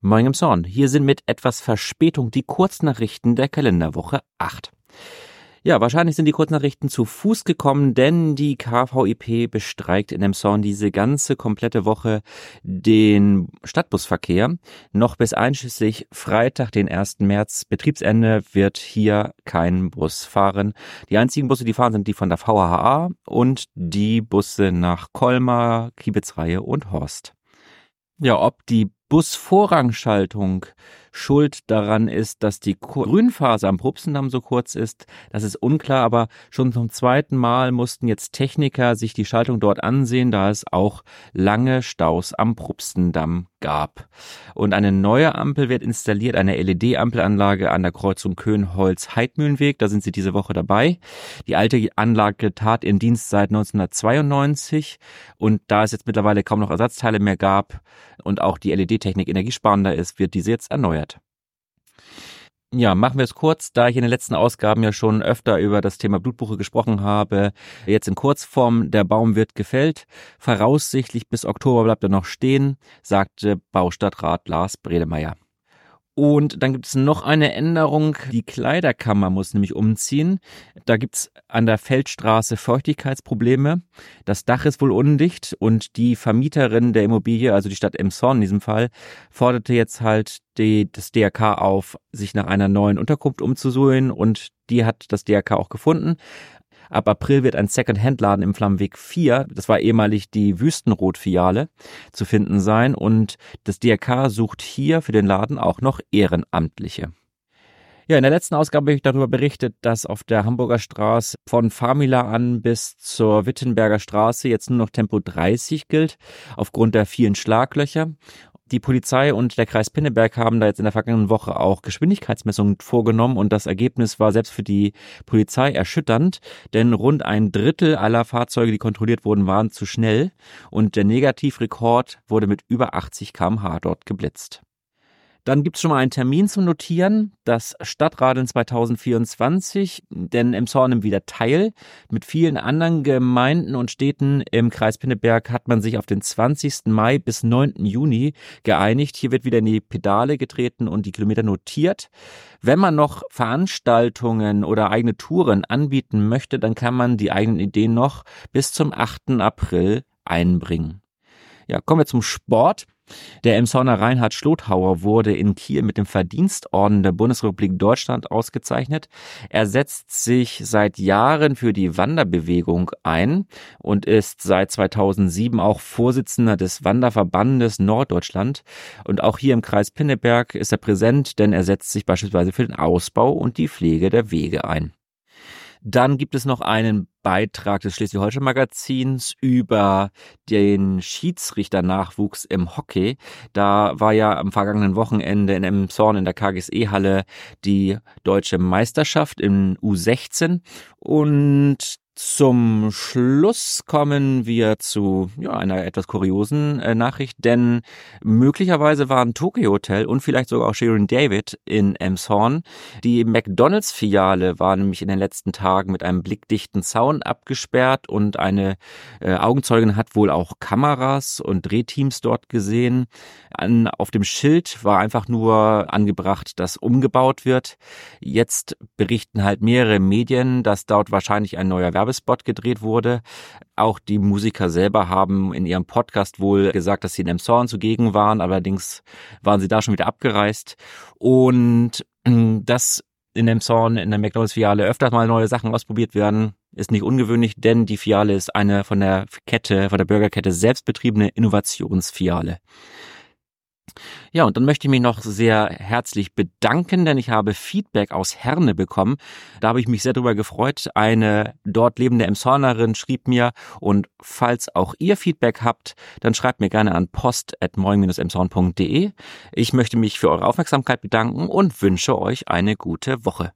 Moin im Zorn. Hier sind mit etwas Verspätung die Kurznachrichten der Kalenderwoche 8. Ja, wahrscheinlich sind die Kurznachrichten zu Fuß gekommen, denn die KVIP bestreikt in Emshorn diese ganze komplette Woche den Stadtbusverkehr. Noch bis einschließlich Freitag, den 1. März, Betriebsende, wird hier kein Bus fahren. Die einzigen Busse, die fahren, sind die von der VHA und die Busse nach Colmar, Kiebitzreihe und Horst. Ja, ob die Busvorrangschaltung schuld daran ist, dass die Grünphase am Prupsendamm so kurz ist, das ist unklar, aber schon zum zweiten Mal mussten jetzt Techniker sich die Schaltung dort ansehen, da es auch lange Staus am Prupsendamm gab. Und eine neue Ampel wird installiert, eine LED-Ampelanlage an der Kreuzung Köhnholz-Heidmühlenweg. Da sind sie diese Woche dabei. Die alte Anlage tat ihren Dienst seit 1992 und da es jetzt mittlerweile kaum noch Ersatzteile mehr gab und auch die LED-Technik energiesparender ist, wird diese jetzt erneuert. Ja, machen wir es kurz, da ich in den letzten Ausgaben ja schon öfter über das Thema Blutbuche gesprochen habe. Jetzt in Kurzform, der Baum wird gefällt. Voraussichtlich bis Oktober bleibt er noch stehen, sagte Baustadtrat Lars Bredemeier. Und dann gibt es noch eine Änderung. Die Kleiderkammer muss nämlich umziehen. Da gibt's an der Feldstraße Feuchtigkeitsprobleme. Das Dach ist wohl undicht und die Vermieterin der Immobilie, also die Stadt Emshorn in diesem Fall, forderte jetzt halt die, das DRK auf, sich nach einer neuen Unterkunft umzusuchen und die hat das DRK auch gefunden. Ab April wird ein Second-Hand-Laden im Flammweg 4, das war ehemalig die Wüstenrot-Filiale, zu finden sein und das DRK sucht hier für den Laden auch noch Ehrenamtliche. Ja, in der letzten Ausgabe habe ich darüber berichtet, dass auf der Hamburger Straße von Famila an bis zur Wittenberger Straße jetzt nur noch Tempo 30 gilt, aufgrund der vielen Schlaglöcher. Die Polizei und der Kreis Pinneberg haben da jetzt in der vergangenen Woche auch Geschwindigkeitsmessungen vorgenommen und das Ergebnis war selbst für die Polizei erschütternd, denn rund ein Drittel aller Fahrzeuge, die kontrolliert wurden, waren zu schnell und der Negativrekord wurde mit über 80 kmh dort geblitzt. Dann gibt es schon mal einen Termin zum Notieren, das Stadtradeln 2024, denn Emshorn nimmt wieder teil. Mit vielen anderen Gemeinden und Städten im Kreis Pinneberg hat man sich auf den 20. Mai bis 9. Juni geeinigt. Hier wird wieder in die Pedale getreten und die Kilometer notiert. Wenn man noch Veranstaltungen oder eigene Touren anbieten möchte, dann kann man die eigenen Ideen noch bis zum 8. April einbringen. Ja, kommen wir zum Sport. Der Emshorner Reinhard Schlothauer wurde in Kiel mit dem Verdienstorden der Bundesrepublik Deutschland ausgezeichnet. Er setzt sich seit Jahren für die Wanderbewegung ein und ist seit 2007 auch Vorsitzender des Wanderverbandes Norddeutschland. Und auch hier im Kreis Pinneberg ist er präsent, denn er setzt sich beispielsweise für den Ausbau und die Pflege der Wege ein. Dann gibt es noch einen Beitrag des Schleswig-Holstein-Magazins über den Schiedsrichternachwuchs im Hockey. Da war ja am vergangenen Wochenende in Emshorn in der KGSE-Halle die deutsche Meisterschaft im U16 und zum Schluss kommen wir zu ja, einer etwas kuriosen äh, Nachricht, denn möglicherweise waren Tokyo Hotel und vielleicht sogar auch Sharon David in Emshorn. Die McDonalds-Filiale war nämlich in den letzten Tagen mit einem blickdichten Zaun abgesperrt und eine äh, Augenzeugin hat wohl auch Kameras und Drehteams dort gesehen. An, auf dem Schild war einfach nur angebracht, dass umgebaut wird. Jetzt berichten halt mehrere Medien, dass dort wahrscheinlich ein neuer Werbe Werbespot gedreht wurde. Auch die Musiker selber haben in ihrem Podcast wohl gesagt, dass sie in Emshorn zugegen waren. Allerdings waren sie da schon wieder abgereist. Und mm, dass in Emshorn in der McDonalds-Filiale öfter mal neue Sachen ausprobiert werden, ist nicht ungewöhnlich, denn die Filiale ist eine von der Kette, von der Burgerkette selbstbetriebene Innovationsfiliale. Ja, und dann möchte ich mich noch sehr herzlich bedanken, denn ich habe Feedback aus Herne bekommen. Da habe ich mich sehr darüber gefreut. Eine dort lebende Emshornerin schrieb mir und falls auch ihr Feedback habt, dann schreibt mir gerne an post.moin-emshorn.de. Ich möchte mich für eure Aufmerksamkeit bedanken und wünsche euch eine gute Woche.